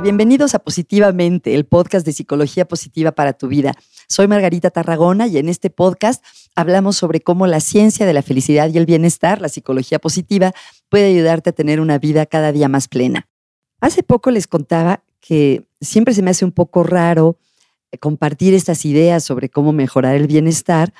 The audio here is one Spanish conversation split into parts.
Bienvenidos a Positivamente, el podcast de psicología positiva para tu vida. Soy Margarita Tarragona y en este podcast hablamos sobre cómo la ciencia de la felicidad y el bienestar, la psicología positiva, puede ayudarte a tener una vida cada día más plena. Hace poco les contaba que siempre se me hace un poco raro eh, compartir estas ideas sobre cómo mejorar el bienestar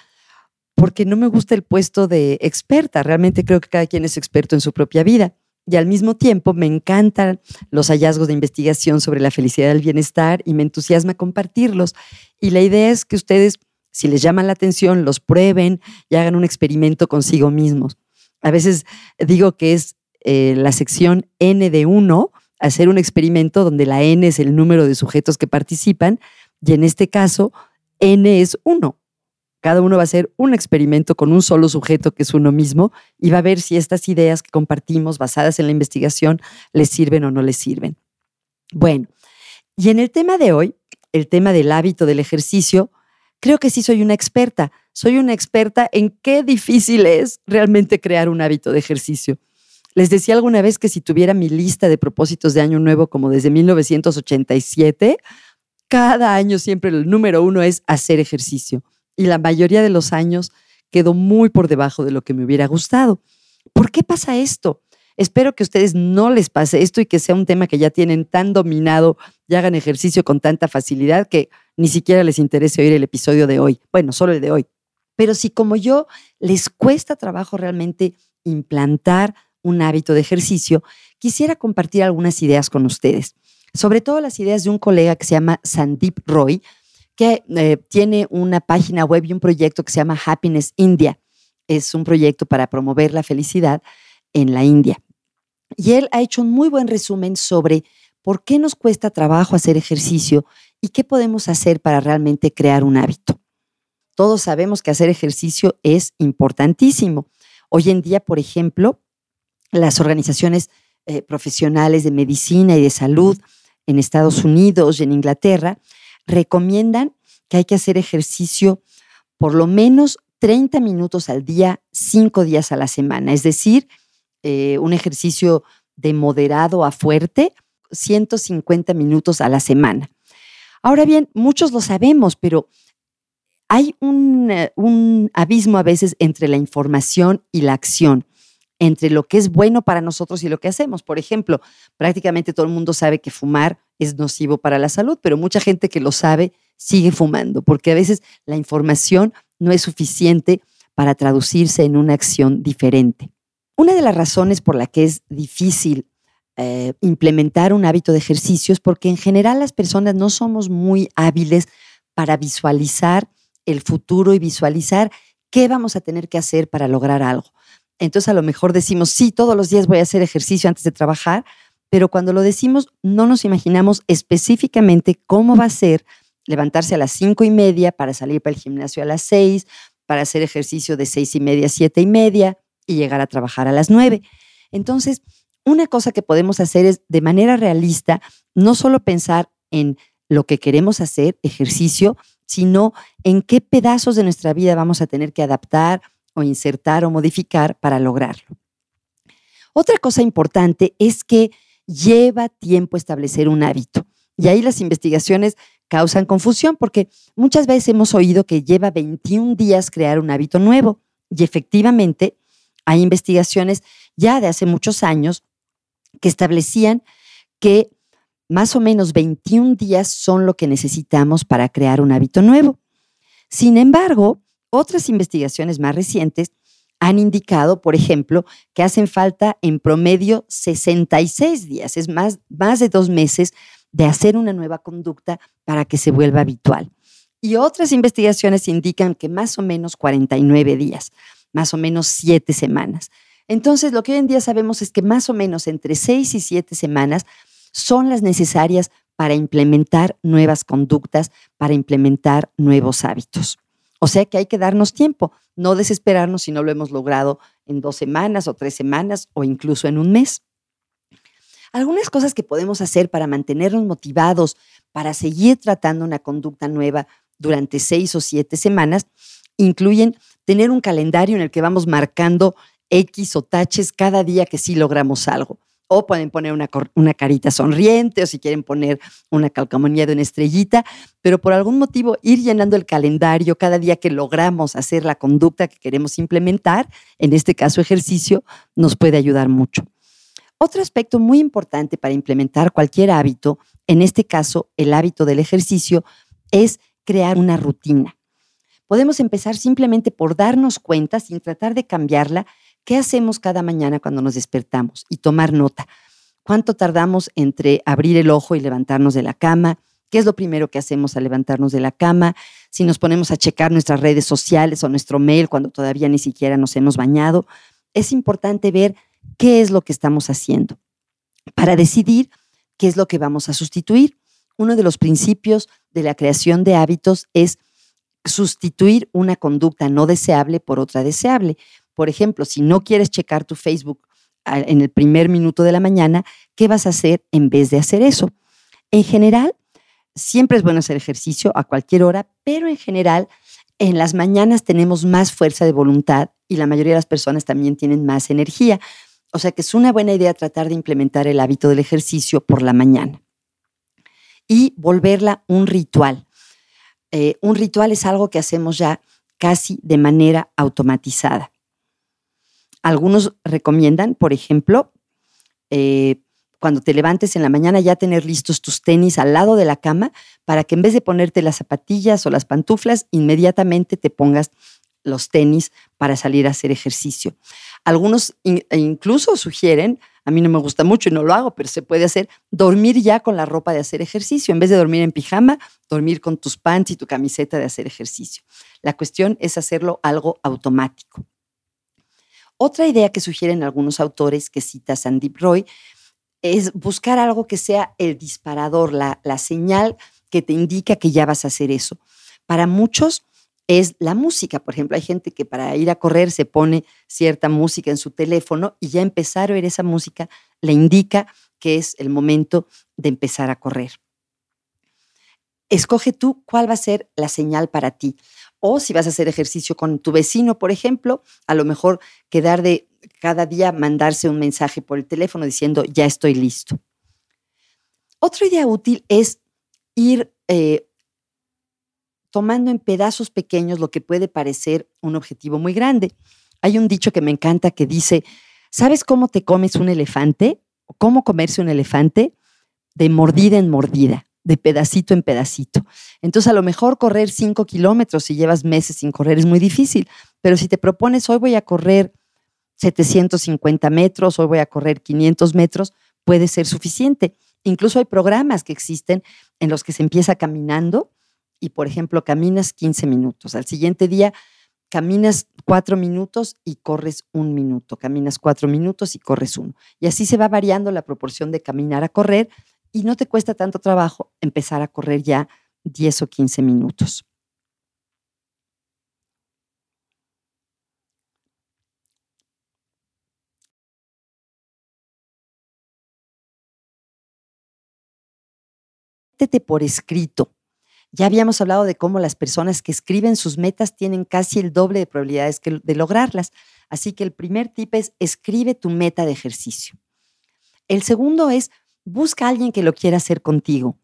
porque no me gusta el puesto de experta. Realmente creo que cada quien es experto en su propia vida y al mismo tiempo me encantan los hallazgos de investigación sobre la felicidad y el bienestar y me entusiasma compartirlos. Y la idea es que ustedes, si les llaman la atención, los prueben y hagan un experimento consigo mismos. A veces digo que es eh, la sección N de 1, hacer un experimento donde la N es el número de sujetos que participan y en este caso N es 1. Cada uno va a hacer un experimento con un solo sujeto que es uno mismo y va a ver si estas ideas que compartimos basadas en la investigación les sirven o no les sirven. Bueno, y en el tema de hoy, el tema del hábito del ejercicio, creo que sí soy una experta. Soy una experta en qué difícil es realmente crear un hábito de ejercicio. Les decía alguna vez que si tuviera mi lista de propósitos de año nuevo como desde 1987, cada año siempre el número uno es hacer ejercicio y la mayoría de los años quedó muy por debajo de lo que me hubiera gustado. ¿Por qué pasa esto? Espero que a ustedes no les pase esto y que sea un tema que ya tienen tan dominado y hagan ejercicio con tanta facilidad que ni siquiera les interese oír el episodio de hoy. Bueno, solo el de hoy. Pero si como yo les cuesta trabajo realmente implantar un hábito de ejercicio, quisiera compartir algunas ideas con ustedes. Sobre todo las ideas de un colega que se llama Sandeep Roy, que eh, tiene una página web y un proyecto que se llama Happiness India. Es un proyecto para promover la felicidad en la India. Y él ha hecho un muy buen resumen sobre por qué nos cuesta trabajo hacer ejercicio y qué podemos hacer para realmente crear un hábito. Todos sabemos que hacer ejercicio es importantísimo. Hoy en día, por ejemplo, las organizaciones eh, profesionales de medicina y de salud en Estados Unidos y en Inglaterra recomiendan que hay que hacer ejercicio por lo menos 30 minutos al día, 5 días a la semana, es decir, eh, un ejercicio de moderado a fuerte, 150 minutos a la semana. Ahora bien, muchos lo sabemos, pero hay un, eh, un abismo a veces entre la información y la acción entre lo que es bueno para nosotros y lo que hacemos. Por ejemplo, prácticamente todo el mundo sabe que fumar es nocivo para la salud, pero mucha gente que lo sabe sigue fumando, porque a veces la información no es suficiente para traducirse en una acción diferente. Una de las razones por la que es difícil eh, implementar un hábito de ejercicio es porque en general las personas no somos muy hábiles para visualizar el futuro y visualizar qué vamos a tener que hacer para lograr algo. Entonces a lo mejor decimos, sí, todos los días voy a hacer ejercicio antes de trabajar, pero cuando lo decimos no nos imaginamos específicamente cómo va a ser levantarse a las cinco y media para salir para el gimnasio a las seis, para hacer ejercicio de seis y media siete y media y llegar a trabajar a las nueve. Entonces, una cosa que podemos hacer es de manera realista, no solo pensar en lo que queremos hacer, ejercicio, sino en qué pedazos de nuestra vida vamos a tener que adaptar o insertar o modificar para lograrlo. Otra cosa importante es que lleva tiempo establecer un hábito. Y ahí las investigaciones causan confusión porque muchas veces hemos oído que lleva 21 días crear un hábito nuevo. Y efectivamente, hay investigaciones ya de hace muchos años que establecían que más o menos 21 días son lo que necesitamos para crear un hábito nuevo. Sin embargo, otras investigaciones más recientes han indicado, por ejemplo, que hacen falta en promedio 66 días, es más, más de dos meses de hacer una nueva conducta para que se vuelva habitual. Y otras investigaciones indican que más o menos 49 días, más o menos siete semanas. Entonces, lo que hoy en día sabemos es que más o menos entre seis y siete semanas son las necesarias para implementar nuevas conductas, para implementar nuevos hábitos. O sea que hay que darnos tiempo, no desesperarnos si no lo hemos logrado en dos semanas o tres semanas o incluso en un mes. Algunas cosas que podemos hacer para mantenernos motivados, para seguir tratando una conducta nueva durante seis o siete semanas, incluyen tener un calendario en el que vamos marcando X o taches cada día que sí logramos algo. o pueden poner una, una, carita sonriente o si quieren poner una calcamonía de una estrellita, pero por algún motivo ir llenando el calendario cada día que logramos hacer la conducta que queremos implementar, en este caso ejercicio, nos puede ayudar mucho. Otro aspecto muy importante para implementar cualquier hábito, en este caso el hábito del ejercicio, es crear una rutina. Podemos empezar simplemente por darnos cuenta, sin tratar de cambiarla, qué hacemos cada mañana cuando nos despertamos y tomar nota. ¿Cuánto tardamos entre abrir el ojo y levantarnos de la cama? ¿Qué es lo primero que hacemos al levantarnos de la cama? Si nos ponemos a checar nuestras redes sociales o nuestro mail cuando todavía ni siquiera nos hemos bañado, es importante ver qué es lo que estamos haciendo para decidir qué es lo que vamos a sustituir. Uno de los principios de la creación de hábitos es sustituir una conducta no deseable por otra deseable. Por ejemplo, si no quieres checar tu Facebook en el primer minuto de la mañana, ¿qué vas a hacer en vez de hacer eso? En general, siempre es bueno hacer ejercicio a cualquier hora, pero en general, en las mañanas tenemos más fuerza de voluntad y la mayoría de las personas también tienen más energía. O sea que es una buena idea tratar de implementar el hábito del ejercicio por la mañana y volverla un ritual. Eh, un ritual es algo que hacemos ya casi de manera automatizada. Algunos recomiendan, por ejemplo, eh, cuando te levantes en la mañana ya tener listos tus tenis al lado de la cama para que en vez de ponerte las zapatillas o las pantuflas, inmediatamente te pongas los tenis para salir a hacer ejercicio. Algunos e incluso sugieren, a mí no me gusta mucho y no lo hago, pero se puede hacer, dormir ya con la ropa de hacer ejercicio. En vez de dormir en pijama, dormir con tus pants y tu camiseta de hacer ejercicio. La cuestión es hacerlo algo automático. Otra idea que sugieren algunos autores que cita Sandeep Roy es buscar algo que sea el disparador, la, la señal que te indica que ya vas a hacer eso. Para muchos, es la música. Por ejemplo, hay gente que para ir a correr se pone cierta música en su teléfono y ya empezar a oír esa música le indica que es el momento de empezar a correr. Escoge tú cuál va a ser la señal para ti. O si vas a hacer ejercicio con tu vecino, por ejemplo, a lo mejor quedar de cada día mandarse un mensaje por el teléfono diciendo, ya estoy listo. Otra idea útil es ir eh, tomando en pedazos pequeños lo que puede parecer un objetivo muy grande. Hay un dicho que me encanta que dice, ¿sabes cómo te comes un elefante? ¿Cómo comerse un elefante? De mordida en mordida, de pedacito en pedacito. Entonces, a lo mejor correr cinco kilómetros si llevas meses sin correr es muy difícil, pero si te propones, hoy voy a correr 750 metros, hoy voy a correr 500 metros, puede ser suficiente. Incluso hay programas que existen en los que se empieza caminando y, por ejemplo, caminas 15 minutos. Al siguiente día caminas cuatro minutos y corres un minuto. Caminas cuatro minutos y corres uno. Y así se va variando la proporción de caminar a correr y no te cuesta tanto trabajo empezar a correr ya 10 o 15 minutos. por escrito ya habíamos hablado de cómo las personas que escriben sus metas tienen casi el doble de probabilidades de lograrlas. Así que el primer tip es escribe tu meta de ejercicio. El segundo es busca a alguien que lo quiera hacer contigo.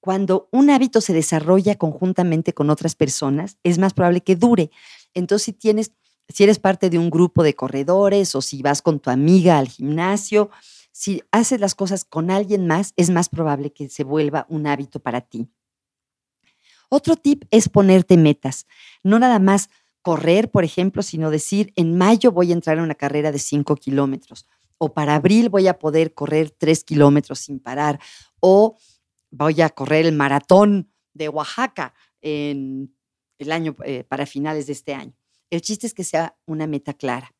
Cuando un hábito se desarrolla conjuntamente con otras personas, es más probable que dure. Entonces, si tienes, si eres parte de un grupo de corredores o si vas con tu amiga al gimnasio, si haces las cosas con alguien más, es más probable que se vuelva un hábito para ti. Otro tip es ponerte metas. No nada más correr, por ejemplo, sino decir, en mayo voy a entrar en una carrera de 5 kilómetros, o para abril voy a poder correr 3 kilómetros sin parar, o voy a correr el maratón de Oaxaca en el año, eh, para finales de este año. El chiste es que sea una meta clara.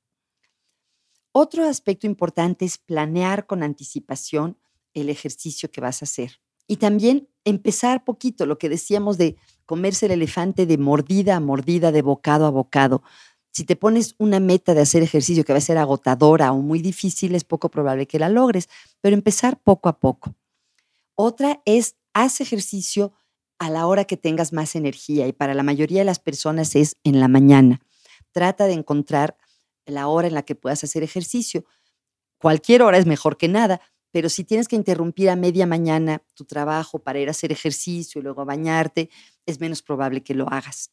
Otro aspecto importante es planear con anticipación el ejercicio que vas a hacer. Y también empezar poquito, lo que decíamos de comerse el elefante de mordida a mordida, de bocado a bocado. Si te pones una meta de hacer ejercicio que va a ser agotadora o muy difícil, es poco probable que la logres, pero empezar poco a poco. Otra es, haz ejercicio a la hora que tengas más energía y para la mayoría de las personas es en la mañana. Trata de encontrar la hora en la que puedas hacer ejercicio. cualquier hora es mejor que nada, pero si tienes que interrumpir a media mañana tu trabajo para ir a hacer ejercicio y luego bañarte, es menos probable que lo hagas.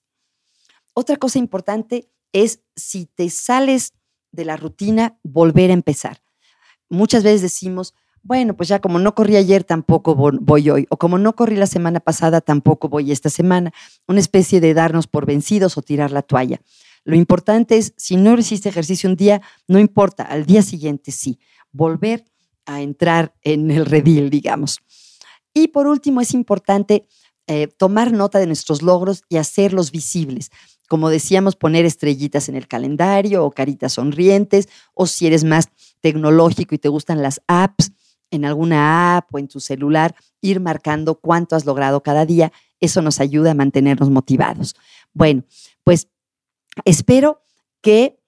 Otra cosa importante es si te sales de la rutina, volver a empezar. Muchas veces decimos, bueno, pues ya como no corrí ayer, tampoco voy hoy, o como no corrí la semana pasada, tampoco voy esta semana. Una especie de darnos por vencidos o tirar la toalla. Lo importante es, si no hiciste ejercicio un día, no importa, al día siguiente sí, volver a entrar en el redil, digamos. Y por último, es importante eh, tomar nota de nuestros logros y hacerlos visibles. Como decíamos, poner estrellitas en el calendario o caritas sonrientes, o si eres más tecnológico y te gustan las apps, en alguna app o en tu celular, ir marcando cuánto has logrado cada día. Eso nos ayuda a mantenernos motivados. Bueno, pues espero que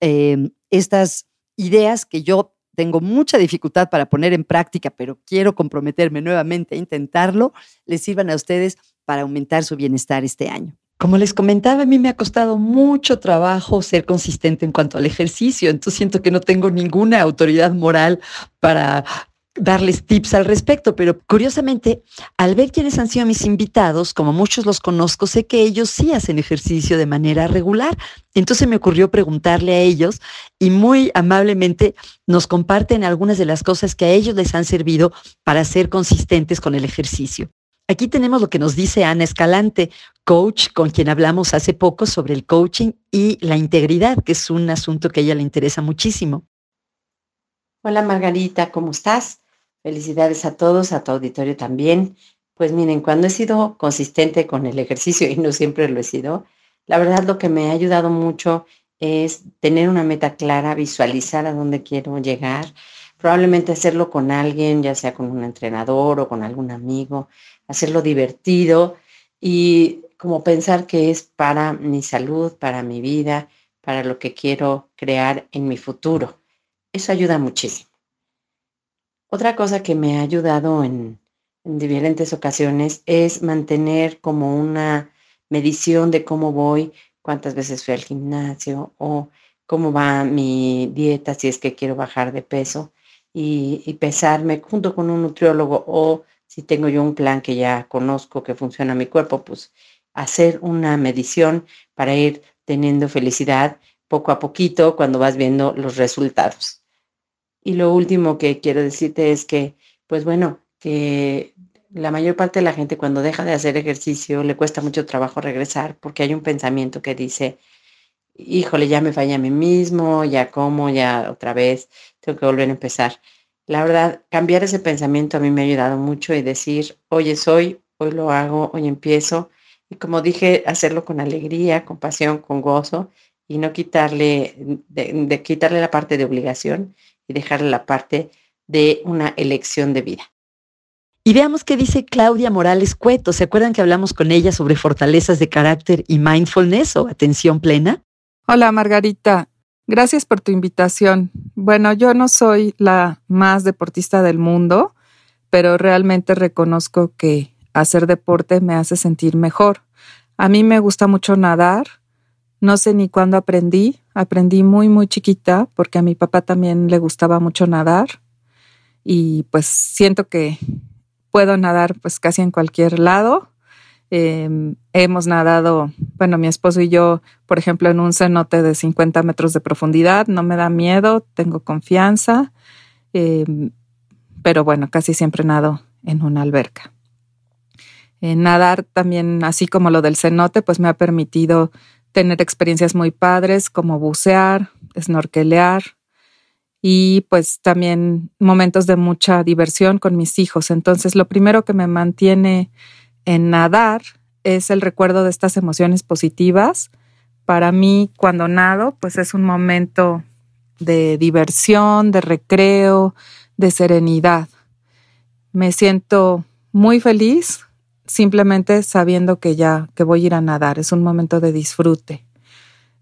em, estas ideas que yo tengo mucha dificultad para poner en práctica, pero quiero comprometerme nuevamente a intentarlo, les sirvan a ustedes para aumentar su bienestar este año. Como les comentaba, a mí me ha costado mucho trabajo ser consistente en cuanto al ejercicio, entonces siento que no tengo ninguna autoridad moral para darles tips al respecto, pero curiosamente, al ver quiénes han sido mis invitados, como muchos los conozco, sé que ellos sí hacen ejercicio de manera regular. Entonces me ocurrió preguntarle a ellos y muy amablemente nos comparten algunas de las cosas que a ellos les han servido para ser consistentes con el ejercicio. Aquí tenemos lo que nos dice Ana Escalante, coach con quien hablamos hace poco sobre el coaching y la integridad, que es un asunto que a ella le interesa muchísimo. Hola Margarita, ¿cómo estás? Felicidades a todos, a tu auditorio también. Pues miren, cuando he sido consistente con el ejercicio y no siempre lo he sido, la verdad lo que me ha ayudado mucho es tener una meta clara, visualizar a dónde quiero llegar, probablemente hacerlo con alguien, ya sea con un entrenador o con algún amigo, hacerlo divertido y como pensar que es para mi salud, para mi vida, para lo que quiero crear en mi futuro. Eso ayuda muchísimo. Otra cosa que me ha ayudado en, diferentes ocasiones es mantener como una medición de cómo voy, cuántas veces fui al gimnasio o cómo va mi dieta si es que quiero bajar de peso y, y, pesarme junto con un nutriólogo o si tengo yo un plan que ya conozco que funciona mi cuerpo, pues hacer una medición para ir teniendo felicidad poco a poquito cuando vas viendo los resultados. Y lo último que quiero decirte es que, pues bueno, que la mayor parte de la gente cuando deja de hacer ejercicio le cuesta mucho trabajo regresar porque hay un pensamiento que dice, híjole, ya me falla a mí mismo, ya como, ya otra vez, tengo que volver a empezar. La verdad, cambiar ese pensamiento a mí me ha ayudado mucho y decir, oye, soy, hoy lo hago, hoy empiezo. Y como dije, hacerlo con alegría, con pasión, con gozo y no quitarle, de quitarle la parte de obligación y dejarle la parte de una elección de vida. Y veamos qué dice Claudia Morales Cueto. ¿Se acuerdan que hablamos con ella sobre fortalezas de carácter y mindfulness o atención plena? Hola Margarita, gracias por tu invitación. Bueno, yo no soy la más deportista del mundo, pero realmente reconozco que hacer deporte me hace sentir mejor. A mí me gusta mucho nadar, no sé ni cuándo aprendí, aprendí muy, muy chiquita porque a mi papá también le gustaba mucho nadar y pues siento que puedo nadar pues casi en cualquier lado. Em, hemos nadado, bueno, mi esposo y yo, por ejemplo, en un cenote de 50 metros de profundidad, no me da miedo, tengo confianza, em, pero bueno, casi siempre nado en una alberca. Eh, nadar también, así como lo del cenote, pues me ha permitido tener experiencias muy padres como bucear, snorkelear y pues también momentos de mucha diversión con mis hijos. Entonces lo primero que me mantiene en nadar es el recuerdo de estas emociones positivas. Para mí cuando nado pues es un momento de diversión, de recreo, de serenidad. Me siento muy feliz simplemente sabiendo que ya, que voy a ir a nadar. Es un momento de disfrute.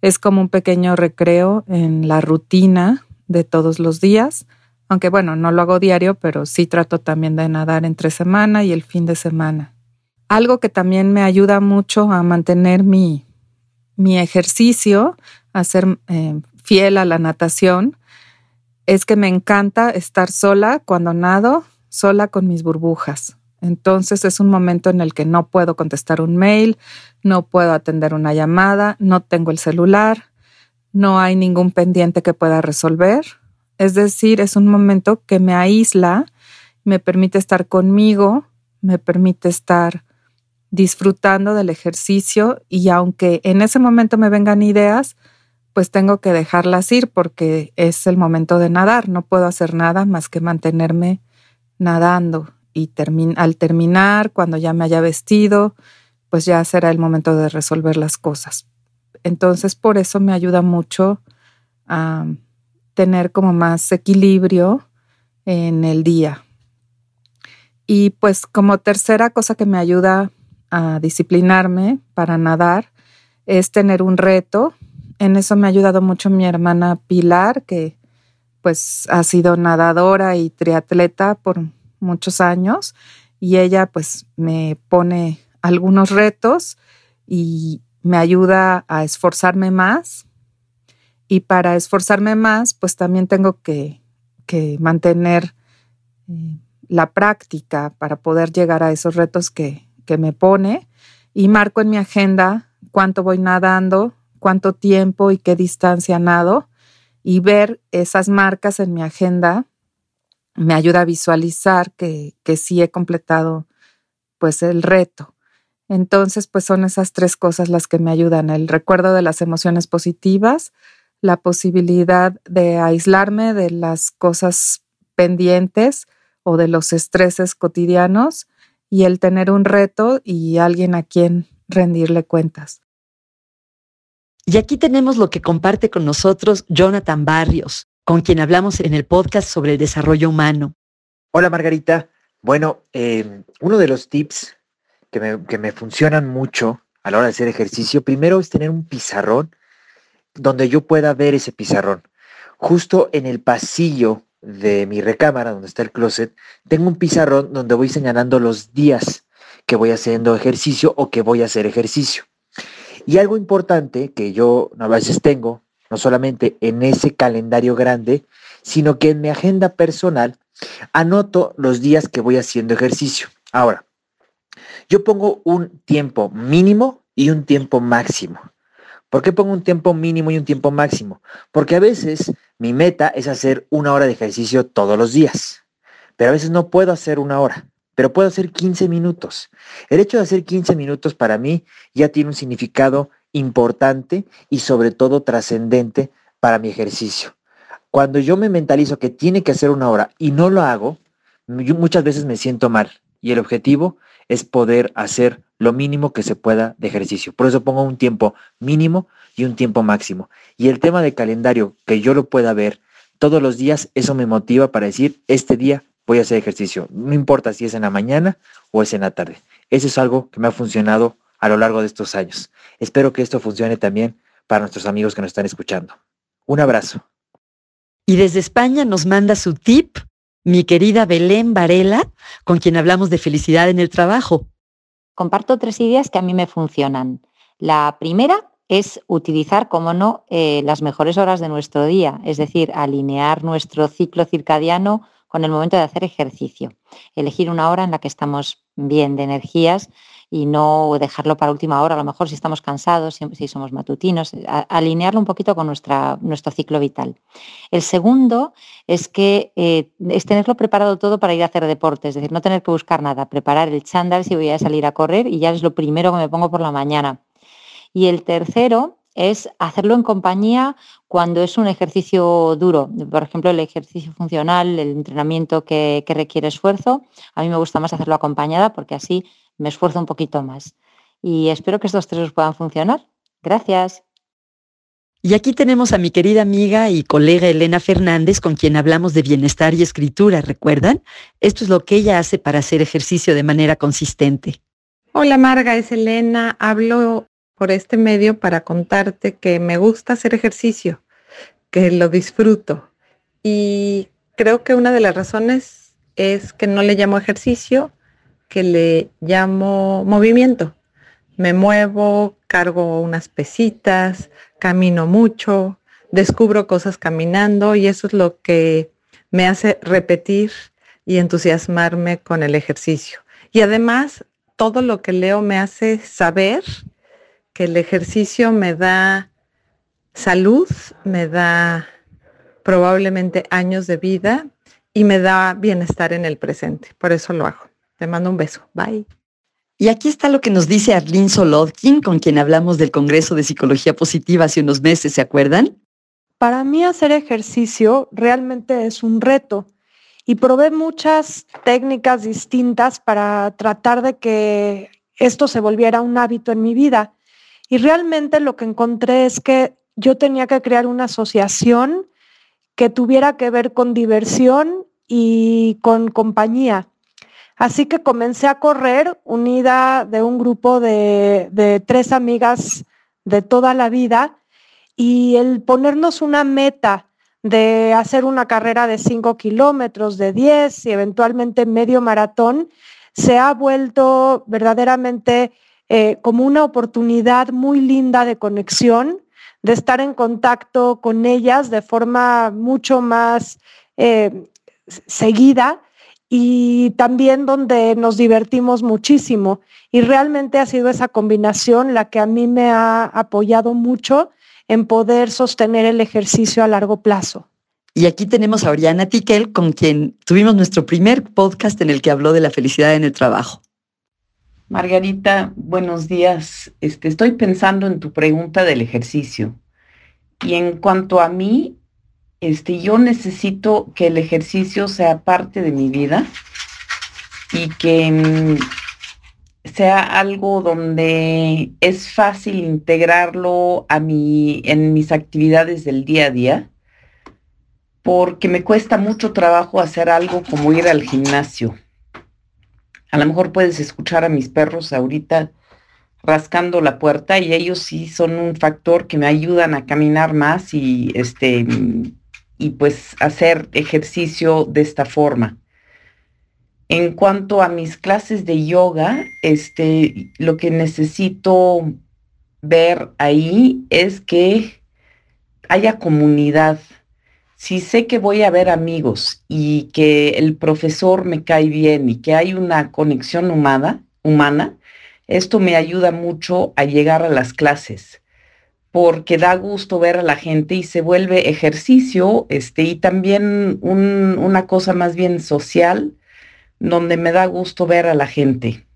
Es como un pequeño recreo en la rutina de todos los días, aunque bueno, no lo hago diario, pero sí trato también de nadar entre semana y el fin de semana. Algo que también me ayuda mucho a mantener mi, mi ejercicio, a ser eh, fiel a la natación, es que me encanta estar sola cuando nado, sola con mis burbujas. Entonces es un momento en el que no puedo contestar un mail, no puedo atender una llamada, no tengo el celular, no hay ningún pendiente que pueda resolver. Es decir, es un momento que me aísla, me permite estar conmigo, me permite estar disfrutando del ejercicio y aunque en ese momento me vengan ideas, pues tengo que dejarlas ir porque es el momento de nadar, no puedo hacer nada más que mantenerme nadando y al terminar, cuando ya me haya vestido, pues ya será el momento de resolver las cosas. Entonces, por eso me ayuda mucho a tener como más equilibrio en el día. Y pues como tercera cosa que me ayuda a disciplinarme para nadar es tener un reto. En eso me ha ayudado mucho mi hermana Pilar, que pues ha sido nadadora y triatleta por muchos años y ella pues me pone algunos retos y me ayuda a esforzarme más. Y para esforzarme más, pues también tengo que, mantener eh, la práctica para poder llegar a esos retos que, que me pone. Y marco en mi agenda cuánto voy nadando, cuánto tiempo y qué distancia nado. Y ver esas marcas en mi agenda me ayuda a visualizar que, que sí he completado pues el reto. Entonces, pues son esas tres cosas las que me ayudan, el recuerdo de las emociones positivas, la posibilidad de aislarme de las cosas pendientes o de los estreses cotidianos y el tener un reto y alguien a quien rendirle cuentas. Y aquí tenemos lo que comparte con nosotros Jonathan Barrios, con quien hablamos en el podcast sobre el desarrollo humano. Hola Margarita. Bueno, eh, uno de los tips que me, que me funcionan mucho a la hora de hacer ejercicio, primero es tener un pizarrón donde yo pueda ver ese pizarrón. Justo en el pasillo de mi recámara, donde está el closet, tengo un pizarrón donde voy señalando los días que voy haciendo ejercicio o que voy a hacer ejercicio. Y algo importante que yo a veces tengo no solamente en ese calendario grande, sino que en mi agenda personal anoto los días que voy haciendo ejercicio. Ahora, yo pongo un tiempo mínimo y un tiempo máximo. ¿Por qué pongo un tiempo mínimo y un tiempo máximo? Porque a veces mi meta es hacer una hora de ejercicio todos los días, pero a veces no puedo hacer una hora, pero puedo hacer 15 minutos. El hecho de hacer 15 minutos para mí ya tiene un significado importante y sobre todo trascendente para mi ejercicio. Cuando yo me mentalizo que tiene que hacer una hora y no lo hago, muchas veces me siento mal. Y el objetivo es poder hacer lo mínimo que se pueda de ejercicio. Por eso pongo un tiempo mínimo y un tiempo máximo. Y el tema de calendario, que yo lo pueda ver todos los días, eso me motiva para decir, este día voy a hacer ejercicio. No importa si es en la mañana o es en la tarde. Eso es algo que me ha funcionado a lo largo de estos años. Espero que esto funcione también para nuestros amigos que nos están escuchando. Un abrazo. Y desde España nos manda su tip mi querida Belén Varela, con quien hablamos de felicidad en el trabajo. Comparto tres ideas que a mí me funcionan. La primera es utilizar, como no, eh, las mejores horas de nuestro día, es decir, alinear nuestro ciclo circadiano con el momento de hacer ejercicio. Elegir una hora en la que estamos bien de energías y no dejarlo para última hora, a lo mejor si estamos cansados, si, somos matutinos, alinearlo un poquito con nuestra, nuestro ciclo vital. El segundo es que eh, es tenerlo preparado todo para ir a hacer deporte, es decir, no tener que buscar nada, preparar el chándal si voy a salir a correr y ya es lo primero que me pongo por la mañana. Y el tercero es hacerlo en compañía cuando es un ejercicio duro. Por ejemplo, el ejercicio funcional, el entrenamiento que, requiere esfuerzo. A mí me gusta más hacerlo acompañada porque así me esfuerzo un poquito más. Y espero que estos tres puedan funcionar. Gracias. Y aquí tenemos a mi querida amiga y colega Elena Fernández, con quien hablamos de bienestar y escritura, ¿recuerdan? Esto es lo que ella hace para hacer ejercicio de manera consistente. Hola Marga, es Elena. Hablo por este medio para contarte que me gusta hacer ejercicio, que lo disfruto. Y creo que una de las razones es que no le llamo ejercicio, que le llamo movimiento. Me muevo, cargo unas pesitas, camino mucho, descubro cosas caminando y eso es lo que me hace repetir y entusiasmarme con el ejercicio. Y además, todo lo que leo me hace saber que el ejercicio me da salud, me da probablemente años de vida y me da bienestar en el presente. Por eso lo hago. Te mando un beso. Bye. Y aquí está lo que nos dice Arlene Solodkin, con quien hablamos del Congreso de Psicología Positiva hace unos meses, ¿se acuerdan? Para mí hacer ejercicio realmente es un reto y probé muchas técnicas distintas para tratar de que esto se volviera un hábito en mi vida. Y realmente lo que encontré es que yo tenía que crear una asociación que tuviera que ver con diversión y con compañía. Así que comencé a correr unida de un grupo de, tres amigas de toda la vida y el ponernos una meta de hacer una carrera de 5 kilómetros, de 10 y eventualmente medio maratón, se ha vuelto verdaderamente eh, como una oportunidad muy linda de conexión, de estar en contacto con ellas de forma mucho más eh, seguida y también donde nos divertimos muchísimo. Y realmente ha sido esa combinación la que a mí me ha apoyado mucho en poder sostener el ejercicio a largo plazo. Y aquí tenemos a Oriana Tiquel, con quien tuvimos nuestro primer podcast en el que habló de la felicidad en el trabajo. Margarita, buenos días. Este, estoy pensando en tu pregunta del ejercicio. Y en cuanto a mí, este, yo necesito que el ejercicio sea parte de mi vida y que mm, sea algo donde es fácil integrarlo a mi, en mis actividades del día a día, porque me cuesta mucho trabajo hacer algo como ir al gimnasio. A lo mejor puedes escuchar a mis perros ahorita rascando la puerta y ellos sí son un factor que me ayudan a caminar más y este y pues hacer ejercicio de esta forma. En cuanto a mis clases de yoga, este, lo que necesito ver ahí es que haya comunidad. Si sé que voy a ver amigos y que el profesor me cae bien y que hay una conexión humana, humana, esto me ayuda mucho a llegar a las clases porque da gusto ver a la gente y se vuelve ejercicio este, y también una cosa más bien social donde me da gusto ver a la gente.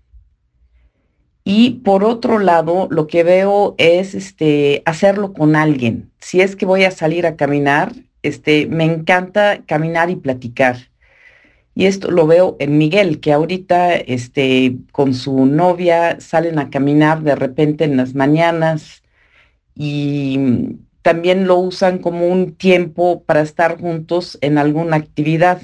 Y por otro lado, lo que veo es este, hacerlo con alguien. Si es que voy a salir a caminar, este, me encanta caminar y platicar. Y esto lo veo en Miguel, que ahorita este, con su novia salen a caminar de repente en las mañanas y también lo usan como un tiempo para estar juntos en alguna actividad.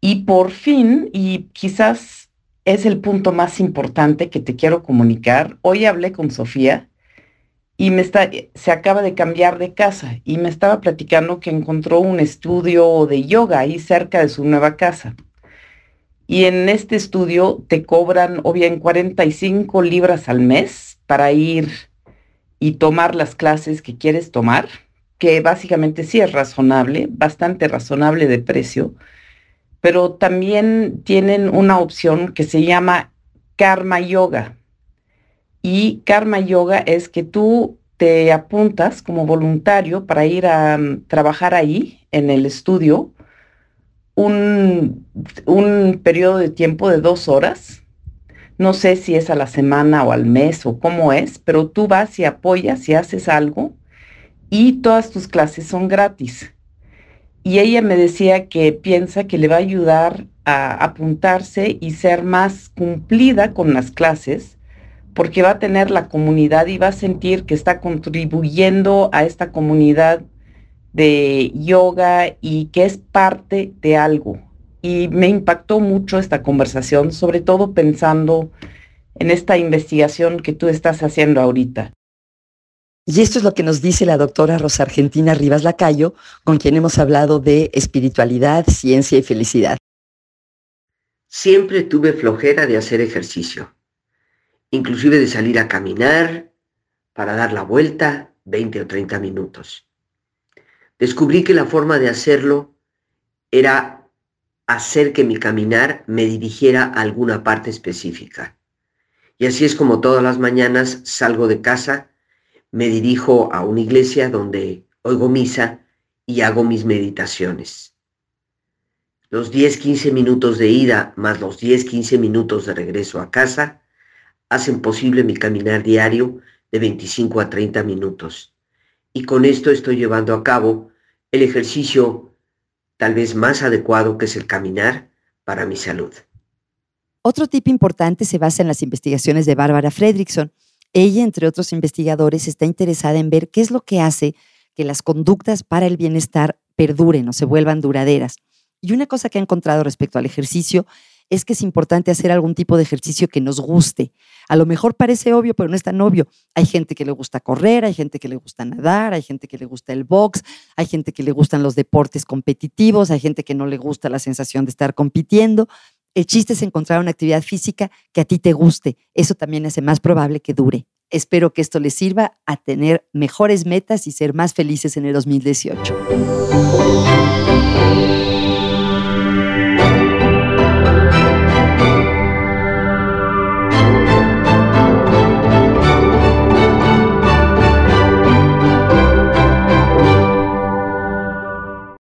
Y por fin, y quizás es el punto más importante que te quiero comunicar, hoy hablé con Sofía y me está, se acaba de cambiar de casa y me estaba platicando que encontró un estudio de yoga ahí cerca de su nueva casa. Y en este estudio te cobran o bien 45 libras al mes para ir y tomar las clases que quieres tomar, que básicamente sí es razonable, bastante razonable de precio pero también tienen una opción que se llama Karma Yoga. Y Karma Yoga es que tú te apuntas como voluntario para ir a mm, trabajar ahí en el estudio un, un periodo de tiempo de dos horas. No sé si es a la semana o al mes o cómo es, pero tú vas y apoyas y haces algo y todas tus clases son gratis y ella me decía que piensa que le va a ayudar a apuntarse y ser más cumplida con las clases, porque va a tener la comunidad y va a sentir que está contribuyendo a esta comunidad de yoga y que es parte de algo. Y me impactó mucho esta conversación, sobre todo pensando en esta investigación que tú estás haciendo ahorita. Y esto es lo que nos dice la doctora Rosa Argentina Rivas Lacayo, con quien hemos hablado de espiritualidad, ciencia y felicidad. Siempre tuve flojera de hacer ejercicio, inclusive de salir a caminar, para dar la vuelta 20 o 30 minutos. Descubrí que la forma de hacerlo era hacer que mi caminar me dirigiera a alguna parte específica. Y así es como todas las mañanas salgo de casa, me dirijo a una iglesia donde oigo misa y hago mis meditaciones. Los 10-15 minutos de ida más los 10-15 minutos de regreso a casa hacen posible mi caminar diario de 25 a 30 minutos. Y con esto estoy llevando a cabo el ejercicio tal vez más adecuado que es el caminar para mi salud. Otro tip importante se basa en las investigaciones de Bárbara Fredrickson. Ella, entre otros investigadores, está interesada en ver qué es lo que hace que las conductas para el bienestar perduren o se vuelvan duraderas. Y una cosa que ha encontrado respecto al ejercicio es que es importante hacer algún tipo de ejercicio que nos guste. A lo mejor parece obvio, pero no es tan obvio. Hay gente que le gusta correr, hay gente que le gusta nadar, hay gente que le gusta el box, hay gente que le gustan los deportes competitivos, hay gente que no le gusta la sensación de estar compitiendo. El chiste es encontrar una actividad física que a ti te guste. Eso también hace más probable que dure. Espero que esto les sirva a tener mejores metas y ser más felices en el 2018.